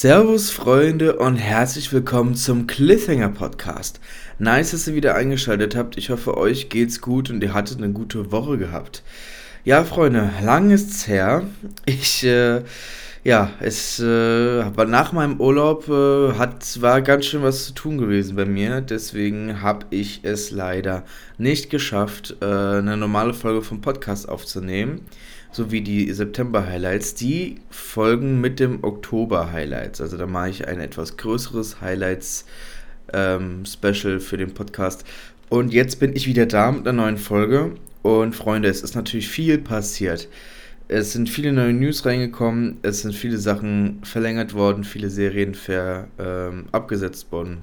Servus Freunde und herzlich willkommen zum Cliffhanger Podcast. Nice, dass ihr wieder eingeschaltet habt. Ich hoffe, euch geht's gut und ihr hattet eine gute Woche gehabt. Ja, Freunde, lang ist's her. Ich, äh, ja, es äh, war nach meinem Urlaub äh, hat, war ganz schön was zu tun gewesen bei mir. Deswegen habe ich es leider nicht geschafft, äh, eine normale Folge vom Podcast aufzunehmen sowie die September-Highlights, die folgen mit dem Oktober-Highlights. Also da mache ich ein etwas größeres Highlights-Special ähm, für den Podcast. Und jetzt bin ich wieder da mit einer neuen Folge. Und Freunde, es ist natürlich viel passiert. Es sind viele neue News reingekommen, es sind viele Sachen verlängert worden, viele Serien ver, ähm, abgesetzt worden.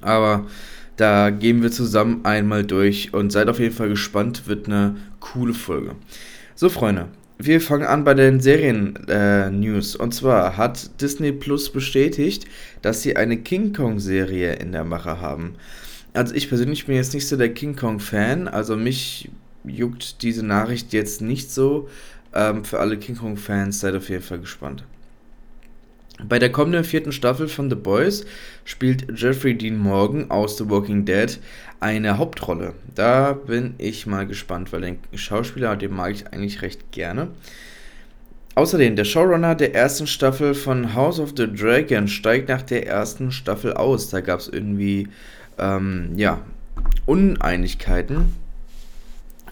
Aber da gehen wir zusammen einmal durch und seid auf jeden Fall gespannt, wird eine coole Folge. So, Freunde, wir fangen an bei den Serien-News. Äh, und zwar hat Disney Plus bestätigt, dass sie eine King Kong-Serie in der Mache haben. Also ich persönlich bin jetzt nicht so der King Kong-Fan, also mich juckt diese Nachricht jetzt nicht so. Ähm, für alle King Kong-Fans seid auf jeden Fall gespannt. Bei der kommenden vierten Staffel von The Boys spielt Jeffrey Dean Morgan aus The Walking Dead eine Hauptrolle. Da bin ich mal gespannt, weil den Schauspieler, den mag ich eigentlich recht gerne. Außerdem, der Showrunner der ersten Staffel von House of the Dragon steigt nach der ersten Staffel aus. Da gab es irgendwie, ähm, ja, Uneinigkeiten.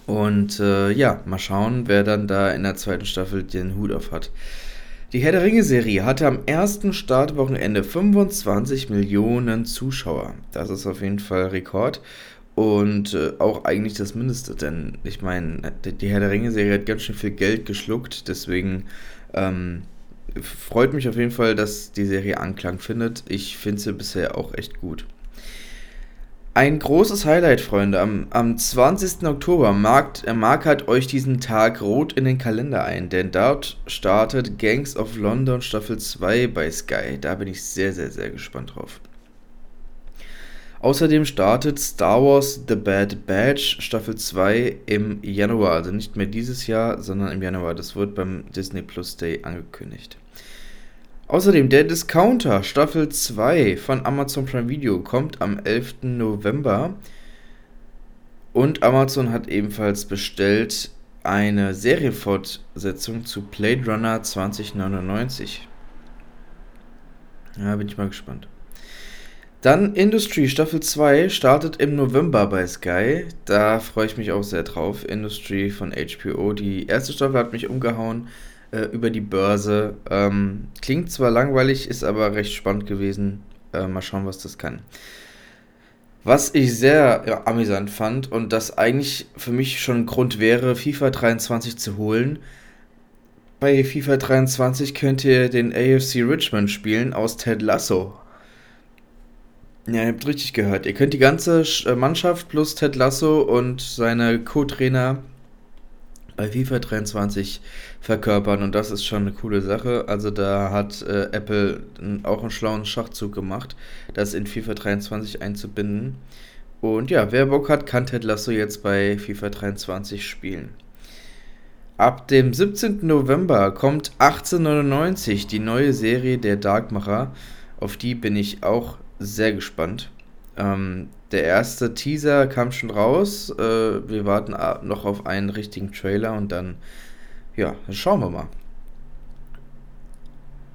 Und äh, ja, mal schauen, wer dann da in der zweiten Staffel den Hut auf hat. Die Herr der Ringe-Serie hatte am ersten Startwochenende 25 Millionen Zuschauer. Das ist auf jeden Fall Rekord. Und äh, auch eigentlich das Mindeste, denn ich meine, die Herr der Ringe-Serie hat ganz schön viel Geld geschluckt, deswegen ähm, freut mich auf jeden Fall, dass die Serie Anklang findet. Ich finde sie bisher auch echt gut. Ein großes Highlight, Freunde. Am, am 20. Oktober markt, äh, markert euch diesen Tag rot in den Kalender ein, denn dort startet Gangs of London Staffel 2 bei Sky. Da bin ich sehr, sehr, sehr gespannt drauf. Außerdem startet Star Wars The Bad Batch Staffel 2 im Januar. Also nicht mehr dieses Jahr, sondern im Januar. Das wird beim Disney Plus Day angekündigt. Außerdem der Discounter Staffel 2 von Amazon Prime Video kommt am 11. November. Und Amazon hat ebenfalls bestellt eine Serienfortsetzung zu Blade Runner 2099. Ja, bin ich mal gespannt. Dann Industry Staffel 2 startet im November bei Sky. Da freue ich mich auch sehr drauf. Industry von HBO. Die erste Staffel hat mich umgehauen äh, über die Börse. Ähm, klingt zwar langweilig, ist aber recht spannend gewesen. Äh, mal schauen, was das kann. Was ich sehr ja, amüsant fand und das eigentlich für mich schon ein Grund wäre, FIFA 23 zu holen. Bei FIFA 23 könnt ihr den AFC Richmond spielen aus Ted Lasso. Ja, ihr habt richtig gehört. Ihr könnt die ganze äh, Mannschaft plus Ted Lasso und seine Co-Trainer bei FIFA 23 verkörpern und das ist schon eine coole Sache. Also da hat äh, Apple auch einen schlauen Schachzug gemacht, das in FIFA 23 einzubinden. Und ja, wer Bock hat, kann Ted Lasso jetzt bei FIFA 23 spielen. Ab dem 17. November kommt 1899 die neue Serie der Darkmacher. Auf die bin ich auch sehr gespannt. Ähm, der erste Teaser kam schon raus. Äh, wir warten noch auf einen richtigen Trailer und dann, ja, dann schauen wir mal.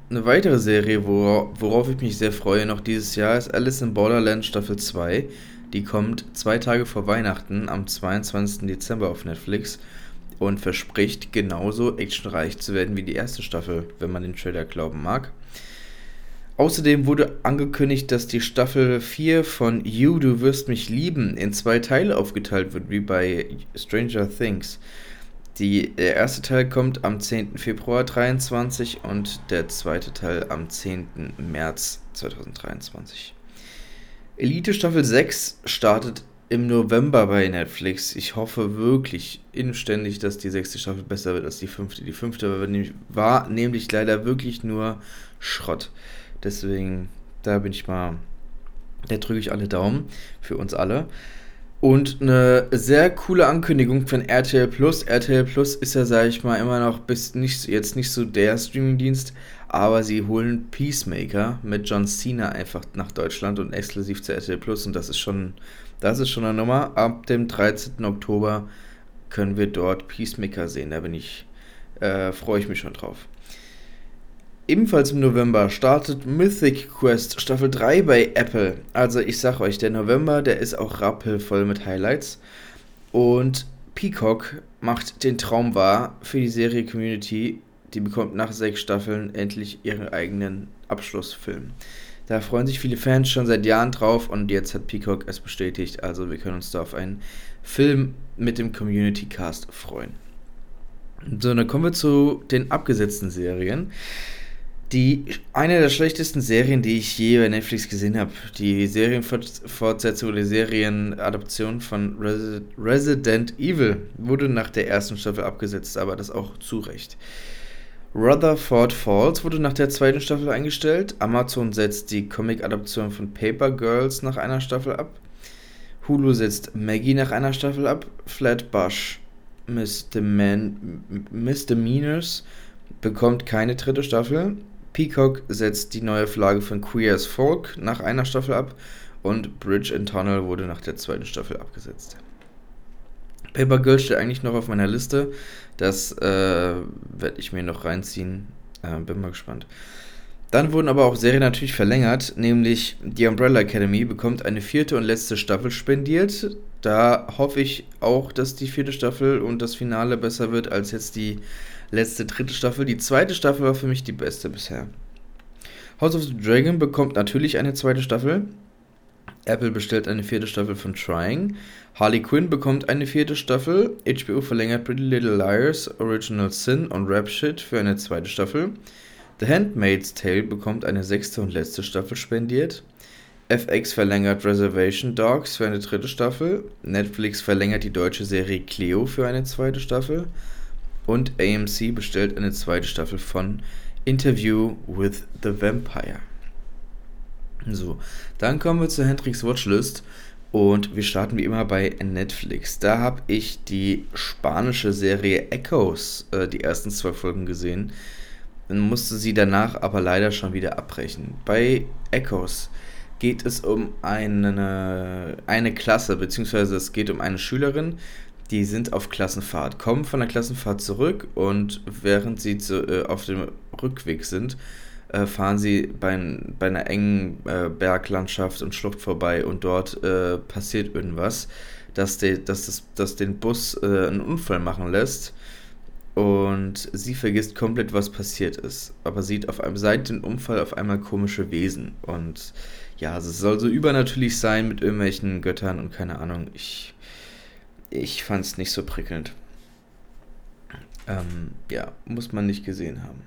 Eine weitere Serie, wora worauf ich mich sehr freue noch dieses Jahr, ist Alice in Borderland Staffel 2. Die kommt zwei Tage vor Weihnachten am 22. Dezember auf Netflix und verspricht genauso actionreich zu werden wie die erste Staffel, wenn man den Trailer glauben mag. Außerdem wurde angekündigt, dass die Staffel 4 von You, Du wirst mich lieben in zwei Teile aufgeteilt wird, wie bei Stranger Things. Die, der erste Teil kommt am 10. Februar 2023 und der zweite Teil am 10. März 2023. Elite Staffel 6 startet im November bei Netflix. Ich hoffe wirklich inständig, dass die sechste Staffel besser wird als die fünfte. Die fünfte war nämlich, war nämlich leider wirklich nur Schrott. Deswegen, da bin ich mal, da drücke ich alle Daumen für uns alle. Und eine sehr coole Ankündigung von RTL Plus. RTL Plus ist ja, sag ich mal, immer noch bis nicht, jetzt nicht so der Streamingdienst, aber sie holen Peacemaker mit John Cena einfach nach Deutschland und exklusiv zu RTL Plus. Und das ist schon, das ist schon eine Nummer. Ab dem 13. Oktober können wir dort Peacemaker sehen. Da bin ich, äh, freue ich mich schon drauf. Ebenfalls im November startet Mythic Quest Staffel 3 bei Apple. Also ich sag euch, der November, der ist auch rappelvoll mit Highlights. Und Peacock macht den Traum wahr für die Serie Community. Die bekommt nach sechs Staffeln endlich ihren eigenen Abschlussfilm. Da freuen sich viele Fans schon seit Jahren drauf und jetzt hat Peacock es bestätigt. Also wir können uns da auf einen Film mit dem Community Cast freuen. So, dann kommen wir zu den abgesetzten Serien. Die eine der schlechtesten Serien, die ich je bei Netflix gesehen habe. Die Serienfortsetzung oder Serienadaption von Resi Resident Evil wurde nach der ersten Staffel abgesetzt, aber das auch zu Recht. Rutherford Falls wurde nach der zweiten Staffel eingestellt. Amazon setzt die Comic-Adaption von Paper Girls nach einer Staffel ab. Hulu setzt Maggie nach einer Staffel ab. Flatbush Misdemeanors bekommt keine dritte Staffel. Peacock setzt die neue Flagge von Queer as Folk nach einer Staffel ab und Bridge and Tunnel wurde nach der zweiten Staffel abgesetzt. Paper Girl steht eigentlich noch auf meiner Liste. Das äh, werde ich mir noch reinziehen. Äh, bin mal gespannt. Dann wurden aber auch Serien natürlich verlängert, nämlich die Umbrella Academy bekommt eine vierte und letzte Staffel spendiert. Da hoffe ich auch, dass die vierte Staffel und das Finale besser wird als jetzt die letzte dritte Staffel. Die zweite Staffel war für mich die beste bisher. House of the Dragon bekommt natürlich eine zweite Staffel. Apple bestellt eine vierte Staffel von Trying. Harley Quinn bekommt eine vierte Staffel. HBO verlängert Pretty Little Liars, Original Sin und Rap Shit für eine zweite Staffel. The Handmaid's Tale bekommt eine sechste und letzte Staffel spendiert. FX verlängert Reservation Dogs für eine dritte Staffel. Netflix verlängert die deutsche Serie Cleo für eine zweite Staffel. Und AMC bestellt eine zweite Staffel von Interview with the Vampire. So, dann kommen wir zu Hendrix Watchlist und wir starten wie immer bei Netflix. Da habe ich die spanische Serie Echoes, äh, die ersten zwei Folgen gesehen. Dann musste sie danach aber leider schon wieder abbrechen. Bei Echoes geht es um eine, eine Klasse, beziehungsweise es geht um eine Schülerin, die sind auf Klassenfahrt, kommen von der Klassenfahrt zurück und während sie zu, äh, auf dem Rückweg sind, äh, fahren sie bei, bei einer engen äh, Berglandschaft und Schlucht vorbei und dort äh, passiert irgendwas, dass, de, dass, das, dass den Bus äh, einen Unfall machen lässt und sie vergisst komplett, was passiert ist, aber sieht auf einem, seit dem Unfall auf einmal komische Wesen und ja, es soll so übernatürlich sein mit irgendwelchen Göttern und keine Ahnung, ich ich fand es nicht so prickelnd. Ähm, ja, muss man nicht gesehen haben.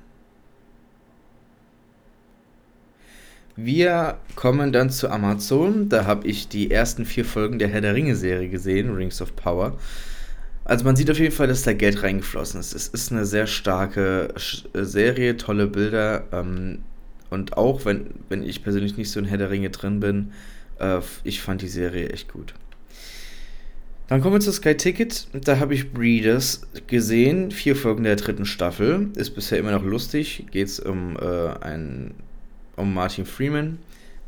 Wir kommen dann zu Amazon. Da habe ich die ersten vier Folgen der Herr der Ringe-Serie gesehen, Rings of Power. Also man sieht auf jeden Fall, dass da Geld reingeflossen ist. Es ist eine sehr starke äh, Serie, tolle Bilder. Ähm, und auch wenn, wenn ich persönlich nicht so in Herr der Ringe drin bin, äh, ich fand die Serie echt gut. Dann kommen wir zu Sky Ticket. Da habe ich Breeders gesehen. Vier Folgen der dritten Staffel. Ist bisher immer noch lustig. Geht es um, äh, um Martin Freeman,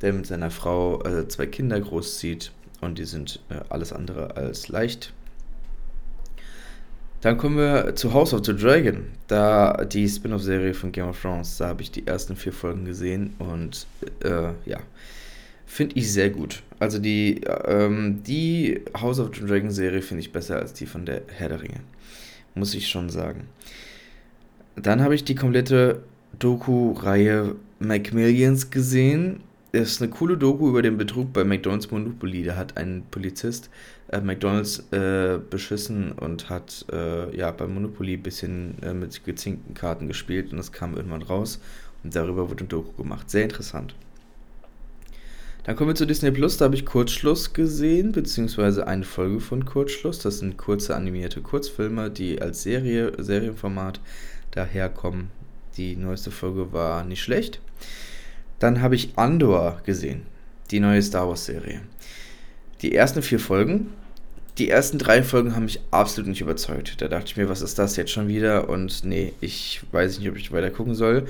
der mit seiner Frau äh, zwei Kinder großzieht. Und die sind äh, alles andere als leicht. Dann kommen wir zu House of the Dragon. Da die Spin-off-Serie von Game of Thrones. Da habe ich die ersten vier Folgen gesehen. Und äh, ja finde ich sehr gut. Also die, ähm, die House of the Dragon Serie finde ich besser als die von der Herr der Ringe. Muss ich schon sagen. Dann habe ich die komplette Doku-Reihe Macmillions gesehen. Das ist eine coole Doku über den Betrug bei McDonald's Monopoly. Da hat ein Polizist äh, McDonald's äh, beschissen und hat äh, ja beim Monopoly ein bisschen äh, mit gezinkten Karten gespielt und das kam irgendwann raus und darüber wurde ein Doku gemacht. Sehr interessant. Dann kommen wir zu Disney Plus. Da habe ich Kurzschluss gesehen, beziehungsweise eine Folge von Kurzschluss. Das sind kurze animierte Kurzfilme, die als Serie, Serienformat daherkommen. Die neueste Folge war nicht schlecht. Dann habe ich Andor gesehen, die neue Star Wars Serie. Die ersten vier Folgen die ersten drei Folgen haben mich absolut nicht überzeugt. Da dachte ich mir, was ist das jetzt schon wieder? Und nee, ich weiß nicht, ob ich weiter gucken soll.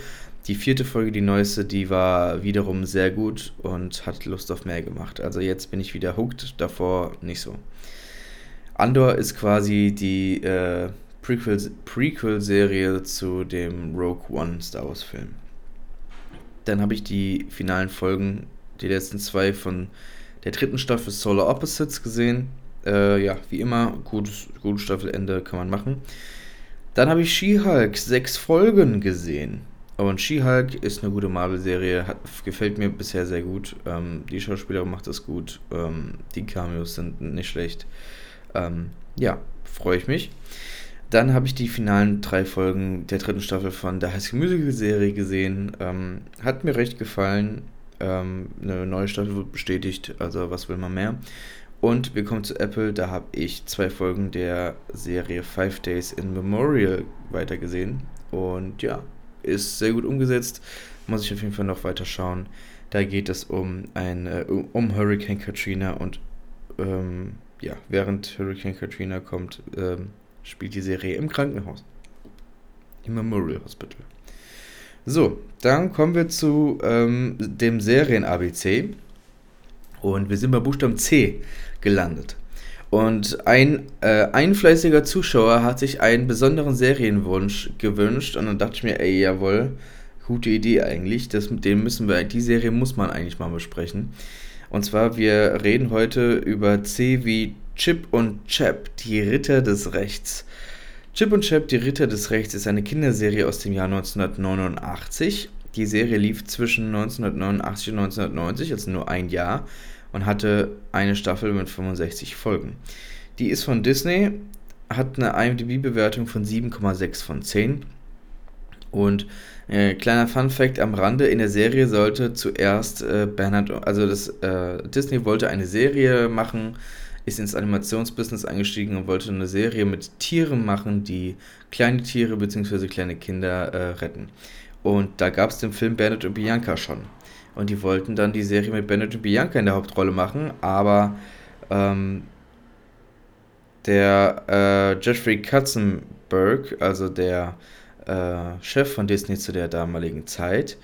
Die vierte Folge, die neueste, die war wiederum sehr gut und hat Lust auf mehr gemacht. Also jetzt bin ich wieder hooked, davor nicht so. Andor ist quasi die äh, Prequel-Serie zu dem Rogue One Star Wars Film. Dann habe ich die finalen Folgen, die letzten zwei von der dritten Staffel Solar Opposites gesehen. Äh, ja, wie immer, gutes, gutes Staffelende kann man machen. Dann habe ich She-Hulk sechs Folgen gesehen. Und She-Hulk ist eine gute Marvel-Serie, gefällt mir bisher sehr gut. Ähm, die Schauspielerin macht das gut. Ähm, die Cameos sind nicht schlecht. Ähm, ja, freue ich mich. Dann habe ich die finalen drei Folgen der dritten Staffel von der High School Musical Serie gesehen. Ähm, hat mir recht gefallen. Ähm, eine neue Staffel wird bestätigt, also was will man mehr. Und wir kommen zu Apple, da habe ich zwei Folgen der Serie Five Days in Memorial weitergesehen. Und ja, ist sehr gut umgesetzt. Muss ich auf jeden Fall noch weiter schauen. Da geht es um ein äh, um Hurricane Katrina und ähm, ja, während Hurricane Katrina kommt, ähm, spielt die Serie im Krankenhaus. Im Memorial Hospital. So, dann kommen wir zu ähm, dem Serien-ABC. Und wir sind bei Buchstaben C gelandet. Und ein, äh, ein fleißiger Zuschauer hat sich einen besonderen Serienwunsch gewünscht und dann dachte ich mir, ey, jawohl, gute Idee eigentlich. Das, den müssen wir, die Serie muss man eigentlich mal besprechen. Und zwar, wir reden heute über C wie Chip und Chap, die Ritter des Rechts. Chip und Chap, die Ritter des Rechts, ist eine Kinderserie aus dem Jahr 1989. Die Serie lief zwischen 1989 und 1990, also nur ein Jahr und hatte eine Staffel mit 65 Folgen. Die ist von Disney, hat eine IMDb-Bewertung von 7,6 von 10. Und äh, kleiner Fun Fact am Rande: In der Serie sollte zuerst äh, Bernhard, also das äh, Disney wollte eine Serie machen, ist ins Animationsbusiness eingestiegen und wollte eine Serie mit Tieren machen, die kleine Tiere bzw. kleine Kinder äh, retten. Und da gab es den Film Bernhard und Bianca schon. Und die wollten dann die Serie mit Bennett und Bianca in der Hauptrolle machen, aber ähm, der äh, Jeffrey Katzenberg, also der äh, Chef von Disney zu der damaligen Zeit,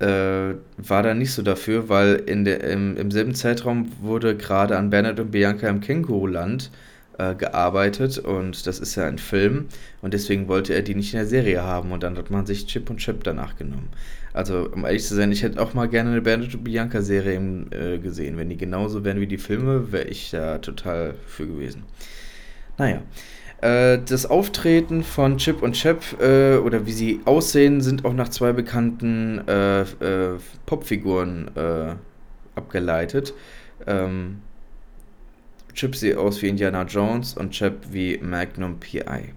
äh, war da nicht so dafür, weil in der, im, im selben Zeitraum wurde gerade an Bernhard und Bianca im Känguruland äh, gearbeitet und das ist ja ein Film und deswegen wollte er die nicht in der Serie haben und dann hat man sich Chip und Chip danach genommen. Also, um ehrlich zu sein, ich hätte auch mal gerne eine Bernadette Bianca-Serie äh, gesehen. Wenn die genauso wären wie die Filme, wäre ich da total für gewesen. Naja. Äh, das Auftreten von Chip und Chap äh, oder wie sie aussehen, sind auch nach zwei bekannten äh, äh, Popfiguren äh, abgeleitet. Ähm, Chip sieht aus wie Indiana Jones und Chap wie Magnum PI.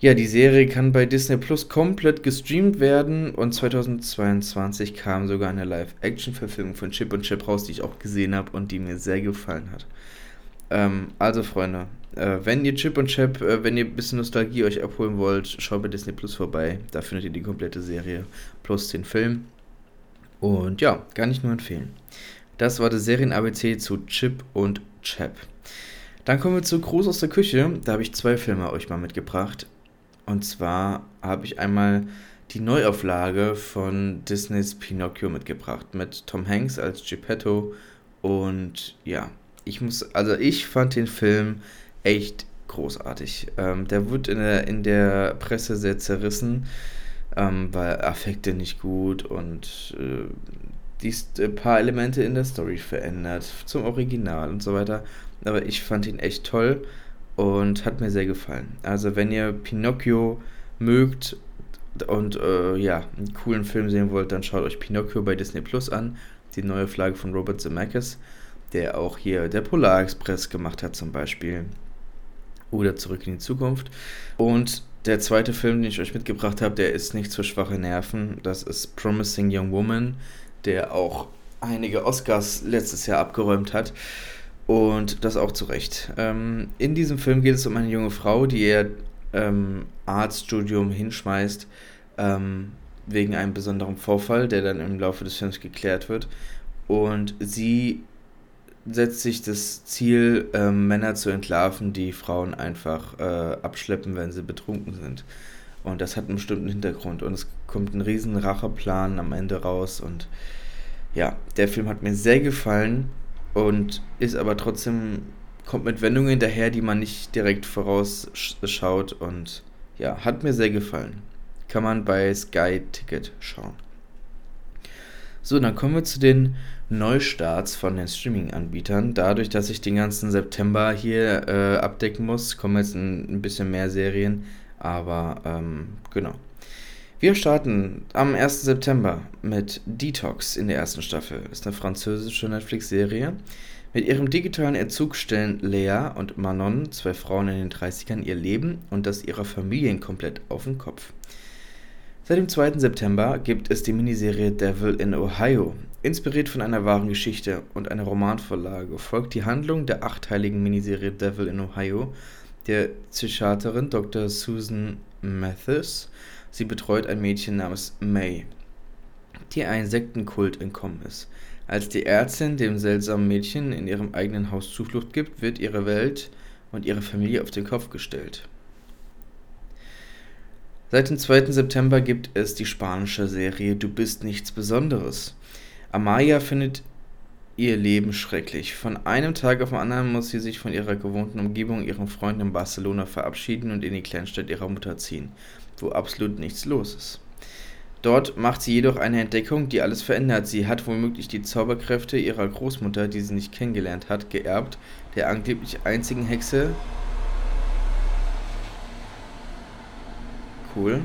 Ja, die Serie kann bei Disney Plus komplett gestreamt werden und 2022 kam sogar eine Live-Action-Verfilmung von Chip und Chip raus, die ich auch gesehen habe und die mir sehr gefallen hat. Ähm, also Freunde, äh, wenn ihr Chip und Chip, äh, wenn ihr ein bisschen Nostalgie euch abholen wollt, schaut bei Disney Plus vorbei. Da findet ihr die komplette Serie plus den Film. Und ja, kann ich nur empfehlen. Das war das Serien-ABC zu Chip und Chap. Dann kommen wir zu Gruß aus der Küche. Da habe ich zwei Filme euch mal mitgebracht. Und zwar habe ich einmal die Neuauflage von Disneys Pinocchio mitgebracht mit Tom Hanks als Geppetto und ja, ich muss, also ich fand den Film echt großartig. Ähm, der wird in der, in der Presse sehr zerrissen, ähm, weil Affekte nicht gut und äh, die ein paar Elemente in der Story verändert zum Original und so weiter. Aber ich fand ihn echt toll und hat mir sehr gefallen. Also wenn ihr Pinocchio mögt und äh, ja, einen coolen Film sehen wollt, dann schaut euch Pinocchio bei Disney Plus an, die neue Flagge von Robert Zemeckis, der auch hier der Polar Express gemacht hat zum Beispiel oder Zurück in die Zukunft. Und der zweite Film, den ich euch mitgebracht habe, der ist nicht für schwache Nerven. Das ist Promising Young Woman, der auch einige Oscars letztes Jahr abgeräumt hat. Und das auch zu Recht. Ähm, in diesem Film geht es um eine junge Frau, die ihr ähm, Arztstudium hinschmeißt, ähm, wegen einem besonderen Vorfall, der dann im Laufe des Films geklärt wird. Und sie setzt sich das Ziel, äh, Männer zu entlarven, die Frauen einfach äh, abschleppen, wenn sie betrunken sind. Und das hat einen bestimmten Hintergrund. Und es kommt ein riesen Racheplan am Ende raus. Und ja, der Film hat mir sehr gefallen und ist aber trotzdem, kommt mit Wendungen daher, die man nicht direkt vorausschaut. Und ja, hat mir sehr gefallen. Kann man bei Sky Ticket schauen. So, dann kommen wir zu den Neustarts von den Streaming-Anbietern. Dadurch, dass ich den ganzen September hier äh, abdecken muss, kommen jetzt ein, ein bisschen mehr Serien. Aber ähm, genau. Wir starten am 1. September mit Detox in der ersten Staffel. Ist eine französische Netflix-Serie. Mit ihrem digitalen Entzug stellen Lea und Manon, zwei Frauen in den 30ern, ihr Leben und das ihrer Familien komplett auf den Kopf. Seit dem 2. September gibt es die Miniserie Devil in Ohio. Inspiriert von einer wahren Geschichte und einer Romanvorlage folgt die Handlung der achteiligen Miniserie Devil in Ohio der Psychiaterin Dr. Susan Mathis. Sie betreut ein Mädchen namens May, die einem Sektenkult entkommen ist. Als die Ärztin dem seltsamen Mädchen in ihrem eigenen Haus Zuflucht gibt, wird ihre Welt und ihre Familie auf den Kopf gestellt. Seit dem 2. September gibt es die spanische Serie Du bist nichts Besonderes. Amaya findet ihr Leben schrecklich. Von einem Tag auf den anderen muss sie sich von ihrer gewohnten Umgebung, ihrem Freund in Barcelona verabschieden und in die Kleinstadt ihrer Mutter ziehen, wo absolut nichts los ist. Dort macht sie jedoch eine Entdeckung, die alles verändert. Sie hat womöglich die Zauberkräfte ihrer Großmutter, die sie nicht kennengelernt hat, geerbt, der angeblich einzigen Hexe cool.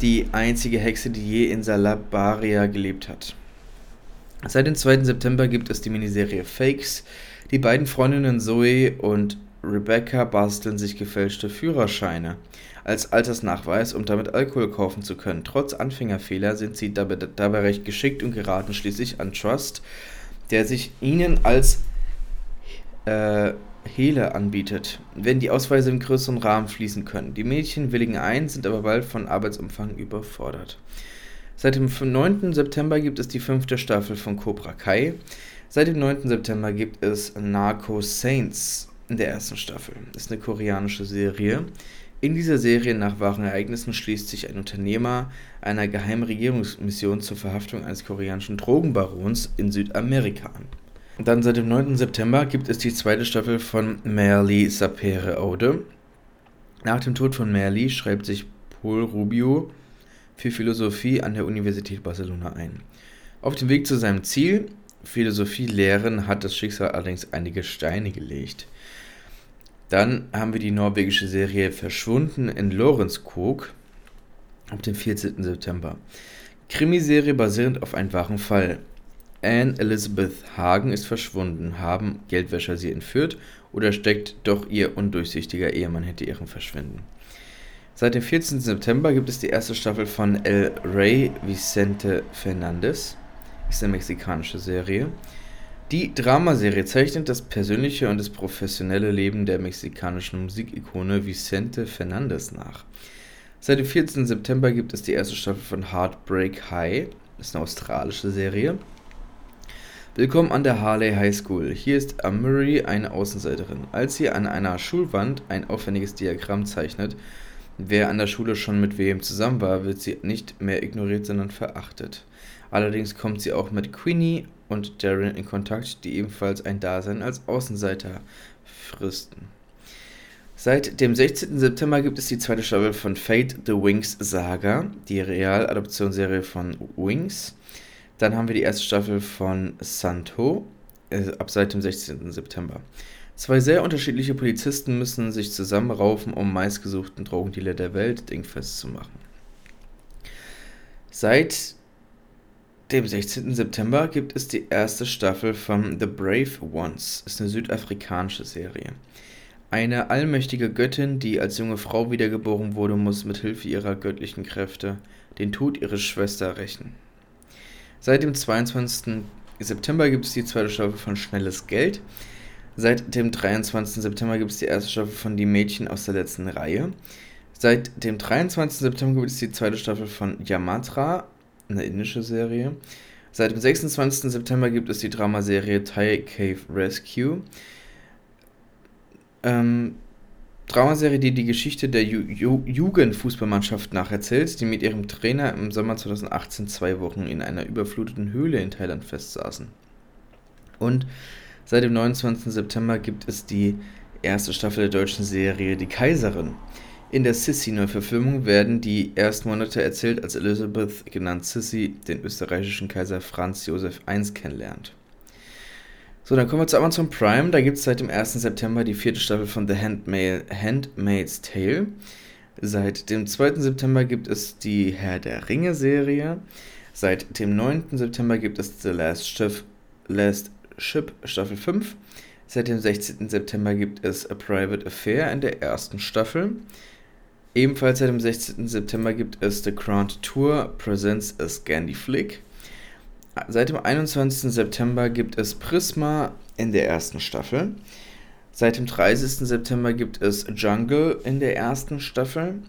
Die einzige Hexe, die je in Salabaria gelebt hat. Seit dem 2. September gibt es die Miniserie Fakes. Die beiden Freundinnen Zoe und Rebecca basteln sich gefälschte Führerscheine als Altersnachweis, um damit Alkohol kaufen zu können. Trotz Anfängerfehler sind sie dabei, dabei recht geschickt und geraten schließlich an Trust, der sich ihnen als äh, Hele anbietet, wenn die Ausweise im größeren Rahmen fließen können. Die Mädchen willigen ein, sind aber bald von Arbeitsumfang überfordert. Seit dem 9. September gibt es die fünfte Staffel von Cobra Kai. Seit dem 9. September gibt es Narco Saints in der ersten Staffel. Das ist eine koreanische Serie. In dieser Serie nach wahren Ereignissen schließt sich ein Unternehmer einer geheimen Regierungsmission zur Verhaftung eines koreanischen Drogenbarons in Südamerika an. Dann seit dem 9. September gibt es die zweite Staffel von Merli Sapere Aude. Nach dem Tod von Merli schreibt sich Paul Rubio für Philosophie an der Universität Barcelona ein. Auf dem Weg zu seinem Ziel, Philosophie lehren, hat das Schicksal allerdings einige Steine gelegt. Dann haben wir die norwegische Serie Verschwunden in Lorenzkog auf dem 14. September. Krimiserie basierend auf einem wahren Fall. Anne Elizabeth Hagen ist verschwunden. Haben Geldwäscher sie entführt oder steckt doch ihr undurchsichtiger Ehemann hinter ihrem Verschwinden? Seit dem 14. September gibt es die erste Staffel von El Rey Vicente Fernandez. Ist eine mexikanische Serie. Die Dramaserie zeichnet das persönliche und das professionelle Leben der mexikanischen Musikikone Vicente Fernandez nach. Seit dem 14. September gibt es die erste Staffel von Heartbreak High. Ist eine australische Serie. Willkommen an der Harley High School. Hier ist Amory eine Außenseiterin. Als sie an einer Schulwand ein aufwendiges Diagramm zeichnet, wer an der Schule schon mit wem zusammen war, wird sie nicht mehr ignoriert, sondern verachtet. Allerdings kommt sie auch mit Queenie und Darren in Kontakt, die ebenfalls ein Dasein als Außenseiter fristen. Seit dem 16. September gibt es die zweite Staffel von Fate the Wings Saga, die Realadoptionsserie von Wings. Dann haben wir die erste Staffel von Santo, äh, ab seit dem 16. September. Zwei sehr unterschiedliche Polizisten müssen sich zusammenraufen, um meistgesuchten Drogendealer der Welt dingfest zu machen. Seit dem 16. September gibt es die erste Staffel von The Brave Ones. Ist eine südafrikanische Serie. Eine allmächtige Göttin, die als junge Frau wiedergeboren wurde, muss mit Hilfe ihrer göttlichen Kräfte den Tod ihrer Schwester rächen. Seit dem 22. September gibt es die zweite Staffel von Schnelles Geld. Seit dem 23. September gibt es die erste Staffel von Die Mädchen aus der letzten Reihe. Seit dem 23. September gibt es die zweite Staffel von Yamatra, eine indische Serie. Seit dem 26. September gibt es die Dramaserie Thai Cave Rescue. Ähm, Dramaserie, die die Geschichte der Ju Ju Jugendfußballmannschaft nacherzählt, die mit ihrem Trainer im Sommer 2018 zwei Wochen in einer überfluteten Höhle in Thailand festsaßen. Und seit dem 29. September gibt es die erste Staffel der deutschen Serie Die Kaiserin. In der Sissi-Neuverfilmung werden die ersten Monate erzählt, als Elizabeth, genannt Sissi, den österreichischen Kaiser Franz Josef I kennenlernt. So, dann kommen wir zu Amazon Prime. Da gibt es seit dem 1. September die vierte Staffel von The Handmaid, Handmaid's Tale. Seit dem 2. September gibt es die Herr der Ringe-Serie. Seit dem 9. September gibt es The Last Ship, Last Ship Staffel 5. Seit dem 16. September gibt es A Private Affair in der ersten Staffel. Ebenfalls seit dem 16. September gibt es The Grand Tour Presents a Scandi Flick. Seit dem 21. September gibt es Prisma in der ersten Staffel. Seit dem 30. September gibt es Jungle in der ersten Staffel.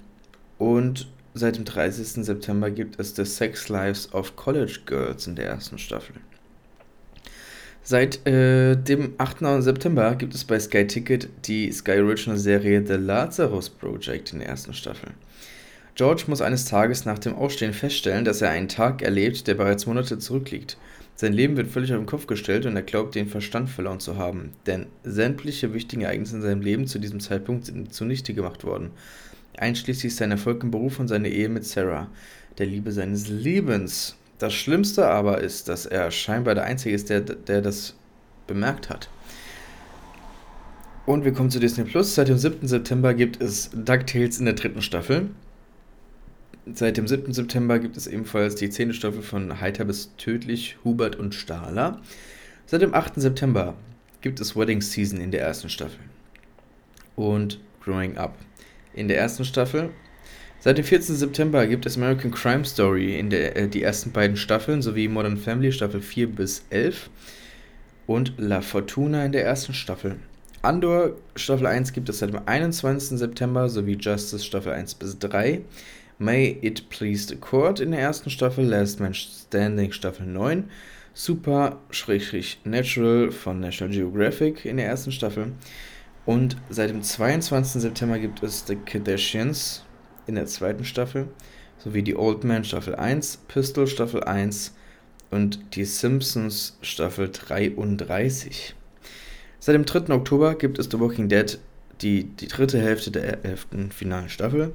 Und seit dem 30. September gibt es The Sex Lives of College Girls in der ersten Staffel. Seit äh, dem 8. September gibt es bei Sky Ticket die Sky Original Serie The Lazarus Project in der ersten Staffel. George muss eines Tages nach dem Aufstehen feststellen, dass er einen Tag erlebt, der bereits Monate zurückliegt. Sein Leben wird völlig auf den Kopf gestellt und er glaubt, den Verstand verloren zu haben, denn sämtliche wichtigen Ereignisse in seinem Leben zu diesem Zeitpunkt sind zunichte gemacht worden. Einschließlich sein Erfolg im Beruf und seine Ehe mit Sarah, der Liebe seines Lebens. Das Schlimmste aber ist, dass er scheinbar der Einzige ist, der, der das bemerkt hat. Und wir kommen zu Disney Plus. Seit dem 7. September gibt es DuckTales in der dritten Staffel. Seit dem 7. September gibt es ebenfalls die 10. Staffel von Heiter bis Tödlich, Hubert und Stahler. Seit dem 8. September gibt es Wedding Season in der ersten Staffel. Und Growing Up in der ersten Staffel. Seit dem 14. September gibt es American Crime Story in der, äh, die ersten beiden Staffeln sowie Modern Family Staffel 4 bis 11 und La Fortuna in der ersten Staffel. Andor Staffel 1 gibt es seit dem 21. September sowie Justice Staffel 1 bis 3. May It Please the Court in der ersten Staffel, Last Man Standing Staffel 9, Super-Natural von National Geographic in der ersten Staffel und seit dem 22. September gibt es The Kardashians in der zweiten Staffel sowie die Old Man Staffel 1, Pistol Staffel 1 und die Simpsons Staffel 33. Seit dem 3. Oktober gibt es The Walking Dead, die, die dritte Hälfte der elften finalen Staffel.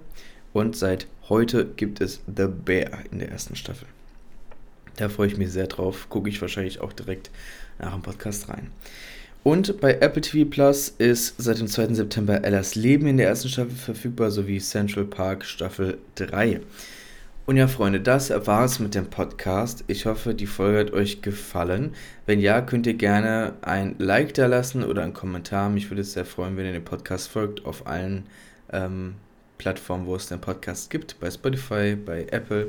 Und seit heute gibt es The Bear in der ersten Staffel. Da freue ich mich sehr drauf. Gucke ich wahrscheinlich auch direkt nach dem Podcast rein. Und bei Apple TV Plus ist seit dem 2. September Ellas Leben in der ersten Staffel verfügbar, sowie Central Park Staffel 3. Und ja, Freunde, das war es mit dem Podcast. Ich hoffe, die Folge hat euch gefallen. Wenn ja, könnt ihr gerne ein Like da lassen oder einen Kommentar. Mich würde es sehr freuen, wenn ihr den Podcast folgt auf allen ähm, Plattformen, wo es den Podcast gibt, bei Spotify, bei Apple.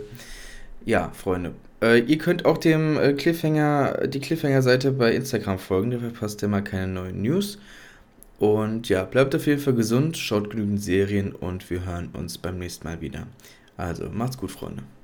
Ja, Freunde. Äh, ihr könnt auch dem äh, Cliffhanger, die Cliffhanger-Seite bei Instagram folgen, da verpasst ihr mal keine neuen News. Und ja, bleibt auf jeden Fall gesund, schaut genügend Serien und wir hören uns beim nächsten Mal wieder. Also, macht's gut, Freunde.